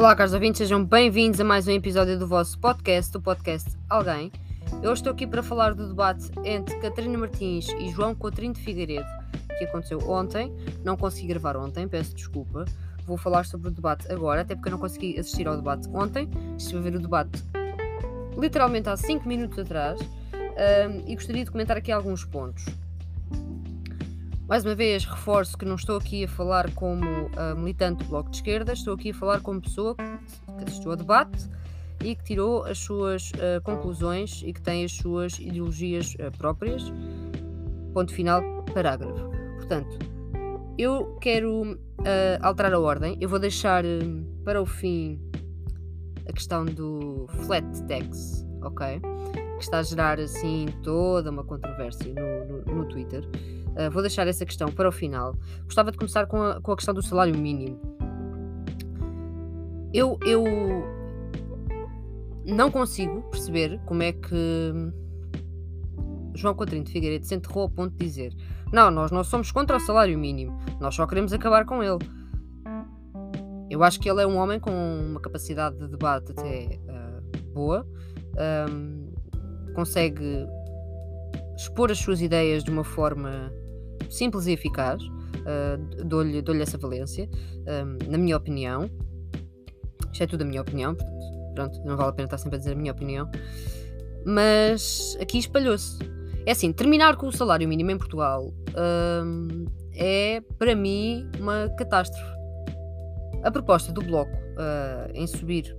Olá, caros ouvintes, sejam bem-vindos a mais um episódio do vosso podcast, o podcast Alguém. Eu estou aqui para falar do debate entre Catarina Martins e João Coutrinho de Figueiredo, que aconteceu ontem. Não consegui gravar ontem, peço desculpa. Vou falar sobre o debate agora, até porque eu não consegui assistir ao debate ontem. Estive a ver o debate literalmente há 5 minutos atrás um, e gostaria de comentar aqui alguns pontos. Mais uma vez, reforço que não estou aqui a falar como uh, militante do Bloco de Esquerda, estou aqui a falar como pessoa que assistiu ao debate e que tirou as suas uh, conclusões e que tem as suas ideologias uh, próprias. Ponto final, parágrafo. Portanto, eu quero alterar a ordem. Eu vou deixar para o fim a questão do flat tax, ok? Que está a gerar assim toda uma controvérsia no, no, no Twitter. Uh, vou deixar essa questão para o final. Gostava de começar com a, com a questão do salário mínimo. Eu, eu não consigo perceber como é que João Coutinho de Figueiredo se enterrou ao ponto de dizer não, nós não somos contra o salário mínimo, nós só queremos acabar com ele. Eu acho que ele é um homem com uma capacidade de debate até uh, boa, um, consegue expor as suas ideias de uma forma simples e eficaz. Uh, dou-lhe, dou-lhe essa valência, um, na minha opinião. Isto é tudo a minha opinião, portanto, pronto, não vale a pena estar sempre a dizer a minha opinião. Mas aqui espalhou-se. É assim, terminar com o salário mínimo em Portugal um, é, para mim, uma catástrofe. A proposta do Bloco uh, em subir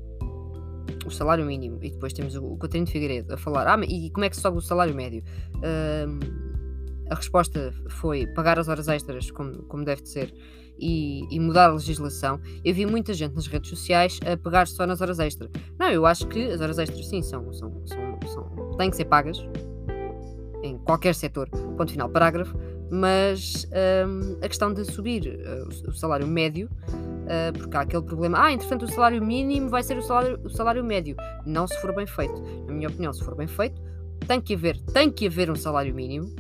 o salário mínimo e depois temos o, o de Figueiredo a falar ah, e como é que se sobe o salário médio? A resposta foi pagar as horas extras, como, como deve de ser, e, e, mudar a legislação. Eu vi muita gente nas redes sociais a pegar só nas horas extras. Não, eu acho que as horas extras, sim, são, são, são, são têm que ser pagas em qualquer setor, ponto final, parágrafo. Mas um, a questão de subir uh, o salário médio, uh, porque há aquele problema, ah, entretanto, o salário mínimo vai ser o salário, o salário médio. Não se for bem feito. Na minha opinião, se for bem feito, tem que haver, tem que haver um salário mínimo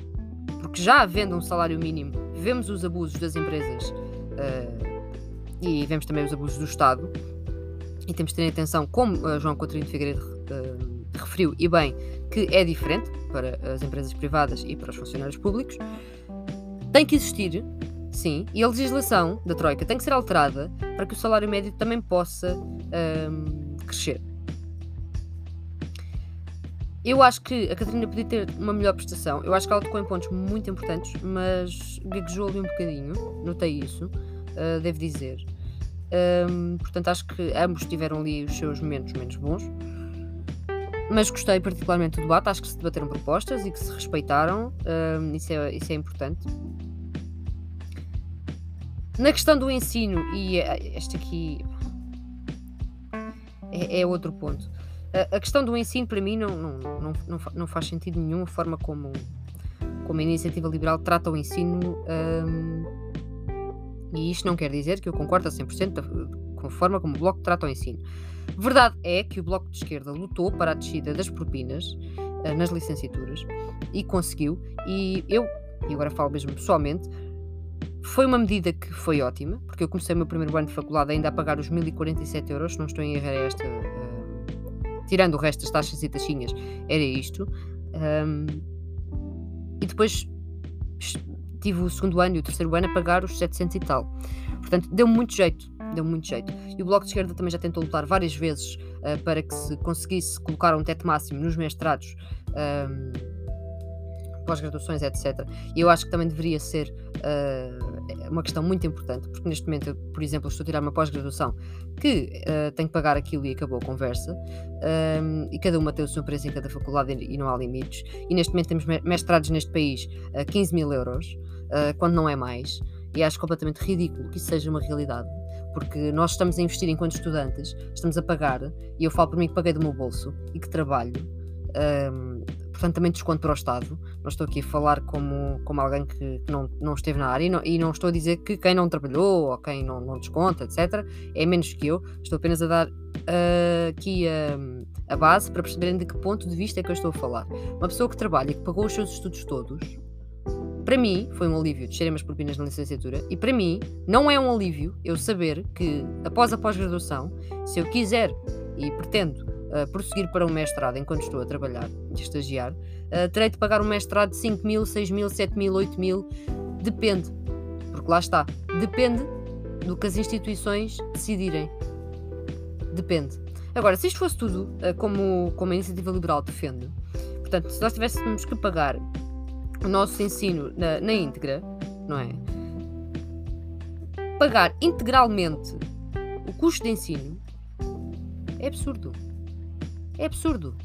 porque já havendo um salário mínimo, vemos os abusos das empresas uh, e vemos também os abusos do Estado. E temos de ter atenção, como uh, João Coutinho de Figueiredo uh, referiu, e bem, que é diferente para as empresas privadas e para os funcionários públicos. Tem que existir, sim, e a legislação da Troika tem que ser alterada para que o salário médio também possa crescer. Eu acho que a Catarina podia ter uma melhor prestação. Eu acho que ela tocou em pontos muito importantes, mas gaguejou ali um bocadinho. Notei isso, uh, devo dizer. Um, portanto, acho que ambos tiveram ali os seus momentos menos bons. Mas gostei particularmente do debate. Acho que se debateram propostas e que se respeitaram. Um, isso, é, isso é importante. Na questão do ensino, e eh, este aqui é, é outro ponto a, questão do ensino, para mim, não, não, não, não, não faz sentido nenhum a forma como, como a iniciativa liberal trata o ensino. Um, e isto não quer dizer que eu concordo a 100% com a forma como o Bloco trata o ensino. Verdade é que o Bloco de Esquerda lutou para a descida das propinas uh, nas licenciaturas e conseguiu. E eu, e agora falo mesmo pessoalmente, foi uma medida que foi ótima, porque eu comecei o meu primeiro ano de faculdade ainda a pagar os 1047 euros, se não estou em errar esta. Tirando o resto das taxas e taxinhas, era isto. Um, e depois tive o segundo ano e o terceiro ano a pagar os 700 e tal. Portanto, deu muito jeito, deu muito jeito. E o Bloco de Esquerda também já tentou lutar várias vezes uh, para que se conseguisse colocar um teto máximo nos mestrados. Um, pós-graduações, etc. E eu acho que também deveria ser uh, uma questão muito importante, porque neste momento, eu, por exemplo, estou a tirar uma pós-graduação que uh, tenho que pagar aquilo e acabou a conversa, um, e cada uma tem o seu preço em cada faculdade e, não há limites. E neste momento temos mestrados neste país a 15 mil euros, uh, quando não é mais, e acho completamente ridículo que isso seja uma realidade porque nós estamos a investir enquanto estudantes, estamos a pagar, e eu falo por mim que paguei do meu bolso e que trabalho, um, portanto também desconto para o Estado. Não estou aqui a falar como, como alguém que, não, não esteve na área e não, e não, estou a dizer que quem não trabalhou ou quem não, não desconta, etc., é menos que eu. Estou apenas a dar uh, aqui a, a base para perceberem de que ponto de vista é que eu estou a falar. Uma pessoa que trabalha e que pagou os seus estudos todos, para mim, foi um alívio descerem as propinas na licenciatura e para mim não é um alívio eu saber que após a pós-graduação, se eu quiser e pretendo uh, prosseguir para um mestrado enquanto estou a trabalhar e estagiar, uh, terei de pagar um mestrado de 5 mil, 6 mil, 7 mil, 8 mil, depende, porque lá está, depende do que as instituições decidirem. Depende. Agora, se isto fosse tudo uh, como, como a iniciativa liberal defende, portanto, se nós tivéssemos que pagar o nosso ensino na, na íntegra, não é? Pagar integralmente o custo de ensino é absurdo. É absurdo.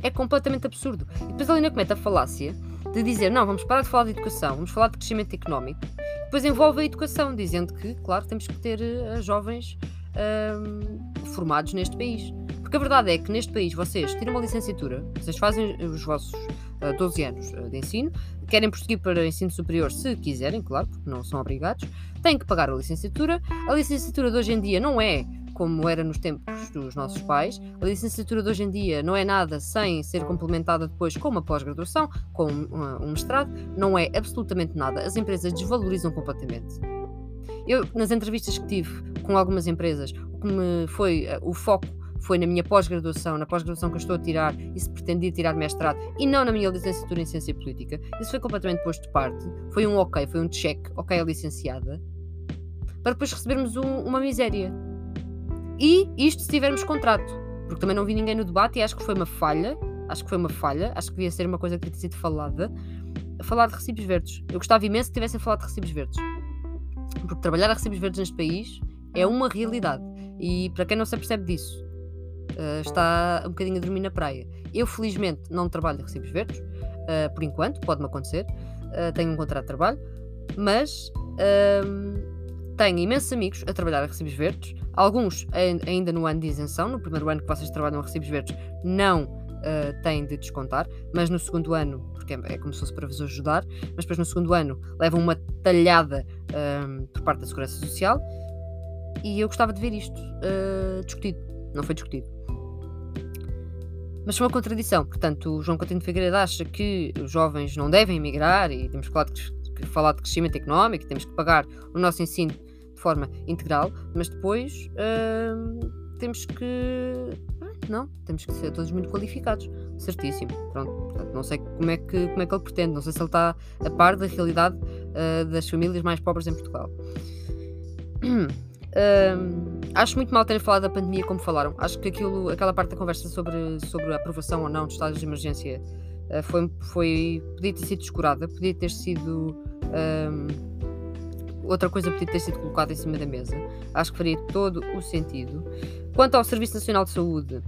É completamente absurdo. E depois a Lina comete a falácia de dizer: não, vamos parar de falar de educação, vamos falar de crescimento económico. Depois envolve a educação, dizendo que, claro, temos que ter uh, jovens uh, formados neste país. Porque a verdade é que neste país vocês tiram uma licenciatura, vocês fazem os vossos uh, 12 anos uh, de ensino, querem prosseguir para ensino superior se quiserem, claro, porque não são obrigados, têm que pagar a licenciatura. A licenciatura de hoje em dia não é como era nos tempos dos nossos pais. A licenciatura de hoje em dia não é nada sem ser complementada depois com uma pós-graduação, com um, um mestrado, não é absolutamente nada. As empresas desvalorizam completamente. Eu, nas entrevistas que tive com algumas empresas, o que me foi uh, o foco foi na minha pós-graduação, na pós-graduação que eu estou a tirar, e se pretendia tirar mestrado, e não na minha licenciatura em Ciência Política. Isso foi completamente posto de parte. Foi um ok, foi um check, ok, é licenciada, para depois recebermos um, uma miséria. E isto se tivermos contrato, porque também não vi ninguém no debate e acho que foi uma falha. Acho que foi uma falha, acho que devia ser uma coisa que devia ter sido falada. Falar de recibos verdes. Eu gostava imenso que tivessem falado de recibos verdes. Porque trabalhar a recibos verdes neste país é uma realidade. E para quem não se apercebe disso, uh, está um bocadinho a dormir na praia. Eu, felizmente, não trabalho de recibos verdes, uh, por enquanto, pode-me acontecer. Uh, tenho um contrato de trabalho, mas ehm, tenho imensos amigos a trabalhar a recibos verdes, alguns ainda no ano de isenção, no primeiro ano que vocês trabalham a recibos verdes, não Uh, têm de descontar, mas no segundo ano, porque é, é como se fosse para vos ajudar, mas depois no segundo ano levam uma talhada uh, por parte da Segurança Social e eu gostava de ver isto uh, discutido. Não foi discutido. Mas foi uma contradição. Portanto, o João Coutinho de Figueiredo acha que os jovens não devem emigrar e temos que falar de, que falar de crescimento económico, temos que pagar o nosso ensino de forma integral, mas depois uh, temos que. Não, temos que ser todos muito qualificados. Certíssimo. Pronto. Portanto, não sei como é, que, como é que ele pretende. Não sei se ele está a par da realidade uh, das famílias mais pobres em Portugal. Uh, acho muito mal terem falado da pandemia como falaram. Acho que aquilo, aquela parte da conversa sobre, sobre a aprovação ou não de estados de emergência uh, foi, foi, podia ter sido descurada, podia ter sido. Outra coisa podia ter sido colocada em cima da mesa. Acho que faria todo o sentido. Quanto ao Serviço Nacional de Saúde, uh,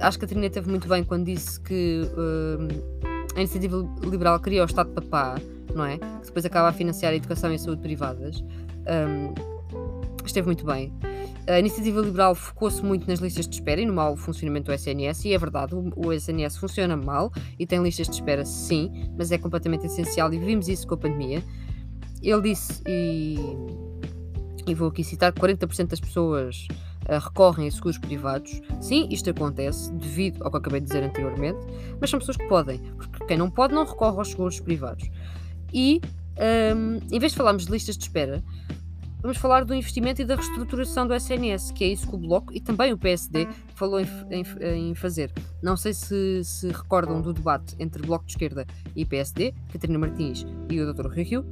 acho que a Trina teve muito bem quando disse que a iniciativa liberal queria o Estado papá, não é? Que depois acaba a financiar a educação e a saúde privadas. Um, esteve muito bem. A iniciativa liberal focou-se muito nas listas de espera e no mau funcionamento do SNS, e é verdade, o, SNS funciona mal e tem listas de espera, sim, mas é completamente essencial e vimos isso com a pandemia. Ele disse, e, e vou aqui citar, que 40% das pessoas uh, recorrem a seguros privados. Sim, isto acontece devido ao que acabei de dizer anteriormente, mas são pessoas que podem, porque quem não pode não recorre aos seguros privados. E, um, em vez de falarmos de listas de espera, vamos falar do investimento e da reestruturação do SNS, que é isso que o Bloco e também o PSD falou em, em, em fazer. Não sei se se recordam do debate entre Bloco de Esquerda e PSD, Catarina Martins e o Dr. Rio Rio.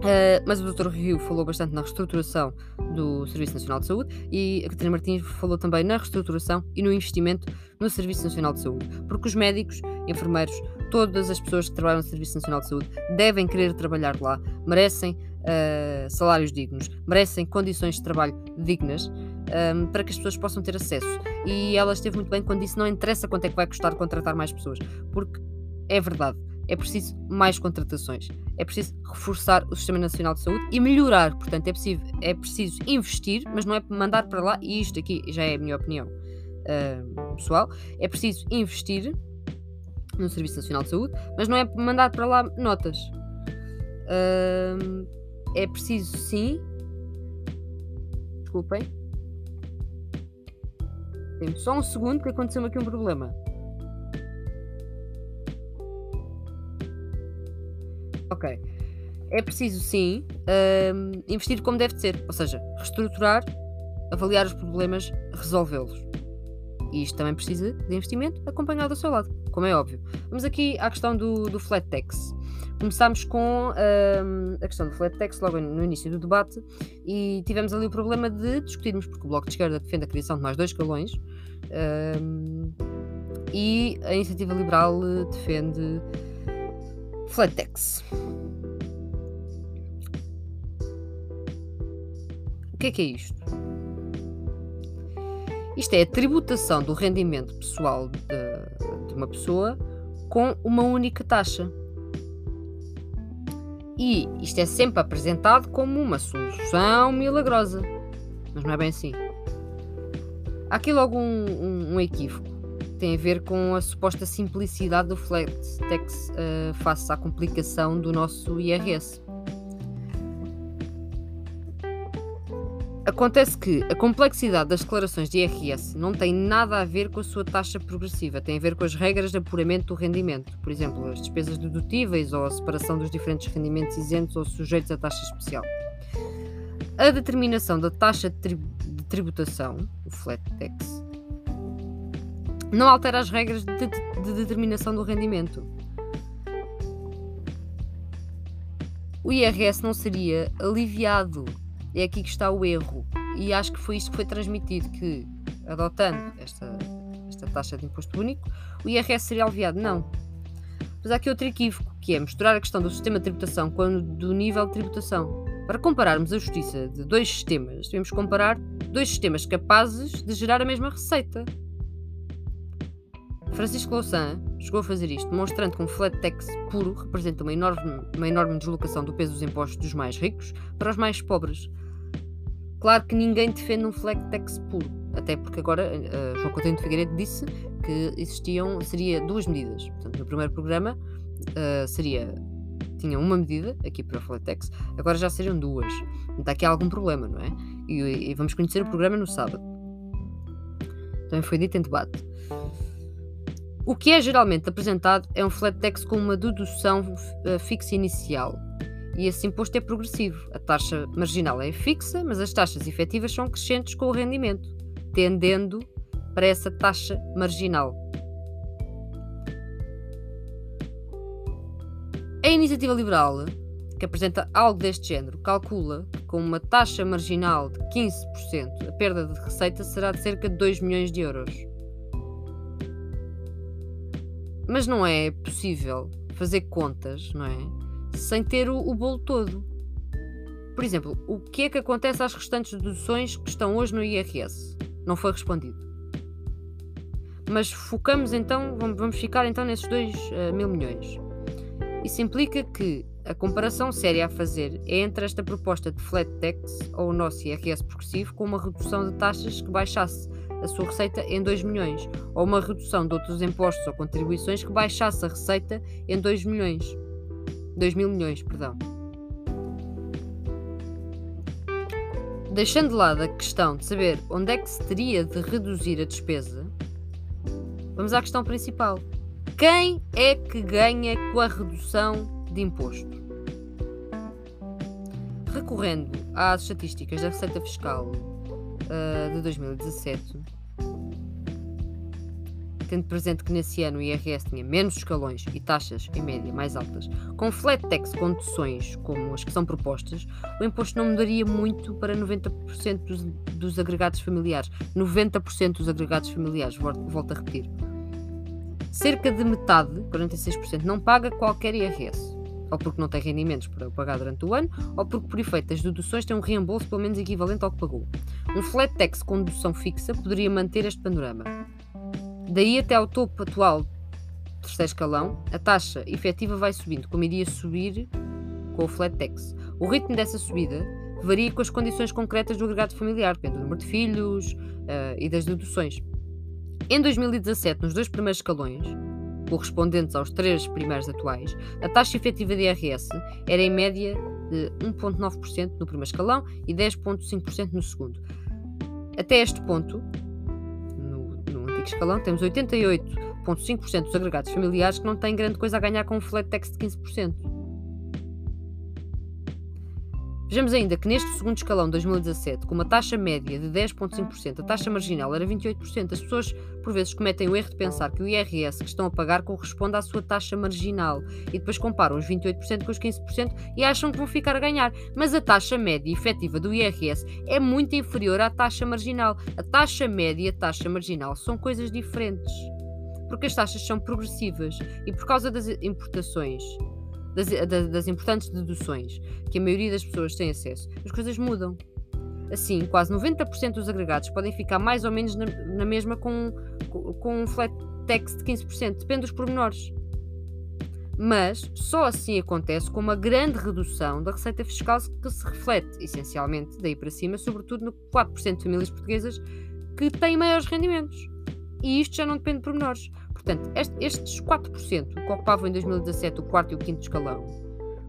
Uh, mas o Dr. Rio falou bastante na reestruturação do Serviço Nacional de Saúde e a Catarina Martins falou também na reestruturação e no investimento no Serviço Nacional de Saúde, porque os médicos, enfermeiros, todas as pessoas que trabalham no Serviço Nacional de Saúde devem querer trabalhar lá, merecem uh, salários dignos, merecem condições de trabalho dignas um, ehm, para que as pessoas possam ter acesso. E ela esteve muito bem quando disse: não interessa quanto é que vai custar contratar mais pessoas, porque é verdade. É preciso mais contratações, é preciso reforçar o Sistema Nacional de Saúde e melhorar. Portanto, é, possível, é preciso investir, mas não é mandar para lá, e isto aqui já é a minha opinião uh, pessoal, é preciso investir no Serviço Nacional de Saúde, mas não é mandar para lá notas. Uh, é preciso sim. Desculpem. Tem só um segundo que aconteceu aqui um problema. Ok. É preciso, sim, hum, investir como deve ser, ou seja, reestruturar, avaliar os problemas, resolvê-los. E isto também precisa de investimento acompanhado do seu lado, como é óbvio. Vamos aqui à questão do, do flat tax. Começámos com hum, a questão do flat tax logo no início do debate e tivemos ali o problema de discutirmos, porque o Bloco de Esquerda defende a criação de mais dois escalões hum, e a Iniciativa Liberal defende flat tax. O que é que é isto? Isto é a tributação do rendimento pessoal de, de uma pessoa com uma única taxa. E isto é sempre apresentado como uma solução milagrosa. Mas não é bem assim. Há aqui logo um, um, um equívoco. Tem a ver com a suposta simplicidade do flat tax uh, face à complicação do nosso IRS. Acontece que a complexidade das declarações de IRS não tem nada a ver com a sua taxa progressiva, tem a ver com as regras de apuramento do rendimento, por exemplo, as despesas dedutíveis ou a separação dos diferentes rendimentos isentos ou sujeitos a taxa especial. A determinação da taxa de, tributação, o flat tax, não altera as regras de, de determinação do rendimento. O IRS não seria aliviado é aqui que está o erro. E acho que foi isso que foi transmitido: que adotando esta, esta taxa de imposto único, o IRS seria aliviado. Não. Mas há aqui outro equívoco, que é misturar a questão do sistema de tributação com o do nível de tributação. Para compararmos a justiça de dois sistemas, devemos comparar dois sistemas capazes de gerar a mesma receita. Francisco Louçã chegou a fazer isto, demonstrando que um flat tax puro representa uma enorme, uma enorme deslocação do peso dos impostos dos mais ricos para os mais pobres. Claro que ninguém defende um flat tax puro, até porque agora uh, João Coutinho de Figueiredo disse que existiam, seria duas medidas. Portanto, no primeiro programa uh, seria tinha uma medida aqui para o flat tax, agora já seriam duas. Então aqui há algum problema, não é? E, e vamos conhecer o programa no sábado. Também foi dito em debate. O que é geralmente apresentado é um flat tax com uma dedução uh, fixa inicial. E esse imposto é progressivo. A taxa marginal é fixa, mas as taxas efetivas são crescentes com o rendimento, tendendo para essa taxa marginal. A iniciativa liberal, que apresenta algo deste género, calcula que com uma taxa marginal de 15%, a perda de receita será de cerca de 2 milhões de euros. Mas não é possível fazer contas, não é? Sem ter o, o bolo todo. Por exemplo, o que é que acontece às restantes deduções que estão hoje no IRS? Não foi respondido. Mas focamos então, vamos ficar então nesses 2 uh, eh, mil milhões. Isso implica que a comparação séria a fazer é entre esta proposta de flat tax ou o nosso IRS progressivo com uma redução de taxas que baixasse a sua receita em 2 milhões, ou uma redução de outros impostos ou contribuições que baixasse a receita em 2 milhões. 2 mil milhões, perdão. Deixando de lado a questão de saber onde é que se teria de reduzir a despesa, vamos à questão principal. Quem é que ganha com a redução de imposto? Recorrendo às estatísticas da Receita Fiscal uh, de 2017, tendo presente que nesse ano o IRS tinha menos escalões e taxas, em média, mais altas, com flat tax condições como as que são propostas, o imposto não mudaria muito para 90% dos, dos agregados familiares. 90% dos agregados familiares, volto a repetir. Cerca de metade, 46%, não paga qualquer IRS ou porque não tem rendimentos para pagar durante o ano, ou porque, por efeito das deduções, tem um reembolso pelo menos equivalente ao que pagou. Um flat tax com dedução fixa poderia manter este panorama. Daí até ao topo atual terceiro escalão, a taxa efetiva vai subindo, como iria subir com o flat tax. O ritmo dessa subida varia com as condições concretas do agregado familiar, depende do número de filhos uh, e das deduções. Em 2017, nos dois primeiros escalões, correspondentes aos três primeiros atuais, a taxa efetiva de IRS era em média de 1,9% no primeiro escalão e 10,5% no segundo. Até este ponto, no, no antigo escalão, temos 88,5% dos agregados familiares que não têm grande coisa a ganhar com um flat tax de 15%. Vejamos ainda que neste segundo escalão de 2017, com uma taxa média de 10,5%, a taxa marginal era 28%. As pessoas, por vezes, cometem o erro de pensar que o IRS que estão a pagar corresponde à sua taxa marginal e depois comparam os 28% com os 15% e acham que vão ficar a ganhar. Mas a taxa média efetiva do IRS é muito inferior à taxa marginal. A taxa média e a taxa marginal são coisas diferentes. Porque as taxas são progressivas e por causa das importações das, das, importantes deduções que a maioria das pessoas tem acesso, as coisas mudam. Assim, quase 90% dos agregados podem ficar mais ou menos na, na mesma com, com um flat tax de 15%, depende dos pormenores. Mas só assim acontece com uma grande redução da receita fiscal que se reflete, essencialmente, daí para cima, sobretudo no 4% de famílias portuguesas que têm maiores rendimentos. E isto já não depende de pormenores. Portanto, estes 4% que ocupavam em 2017 o quarto e o quinto escalão,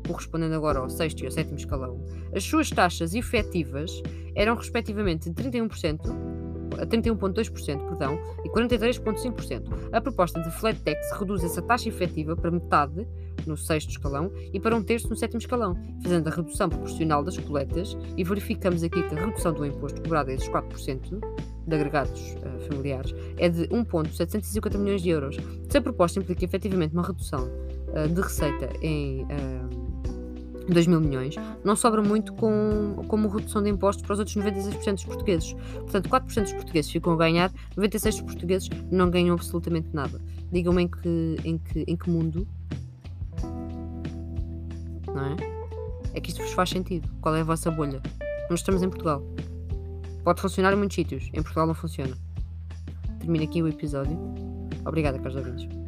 correspondendo agora ao sexto e ao sétimo escalão, as suas taxas efetivas eram respectivamente de 31%, 31,2% perdão, e 43,5%. A proposta de flat tax reduz essa taxa efetiva para metade no sexto escalão e para um terço no sétimo escalão, fazendo a redução proporcional das coletas e verificamos aqui que a redução do imposto cobrado a esses 4% de agregados uh, familiares é de 1,750 milhões de euros. Se a proposta implica efetivamente uma redução uh, de receita em uh, eh, 2 mil milhões, não sobra muito com, como redução de impostos para os outros 96% dos portugueses. Portanto, 4% dos portugueses ficam a ganhar, 96% dos portugueses não ganham absolutamente nada. Digam-me em que, em, que, em que mundo. Não é? É que isto vos faz sentido. Qual é a vossa bolha? Nós estamos em Portugal. Pode funcionar em muitos sítios, em Portugal não funciona. Termina aqui o episódio. Obrigada, caros ouvintes.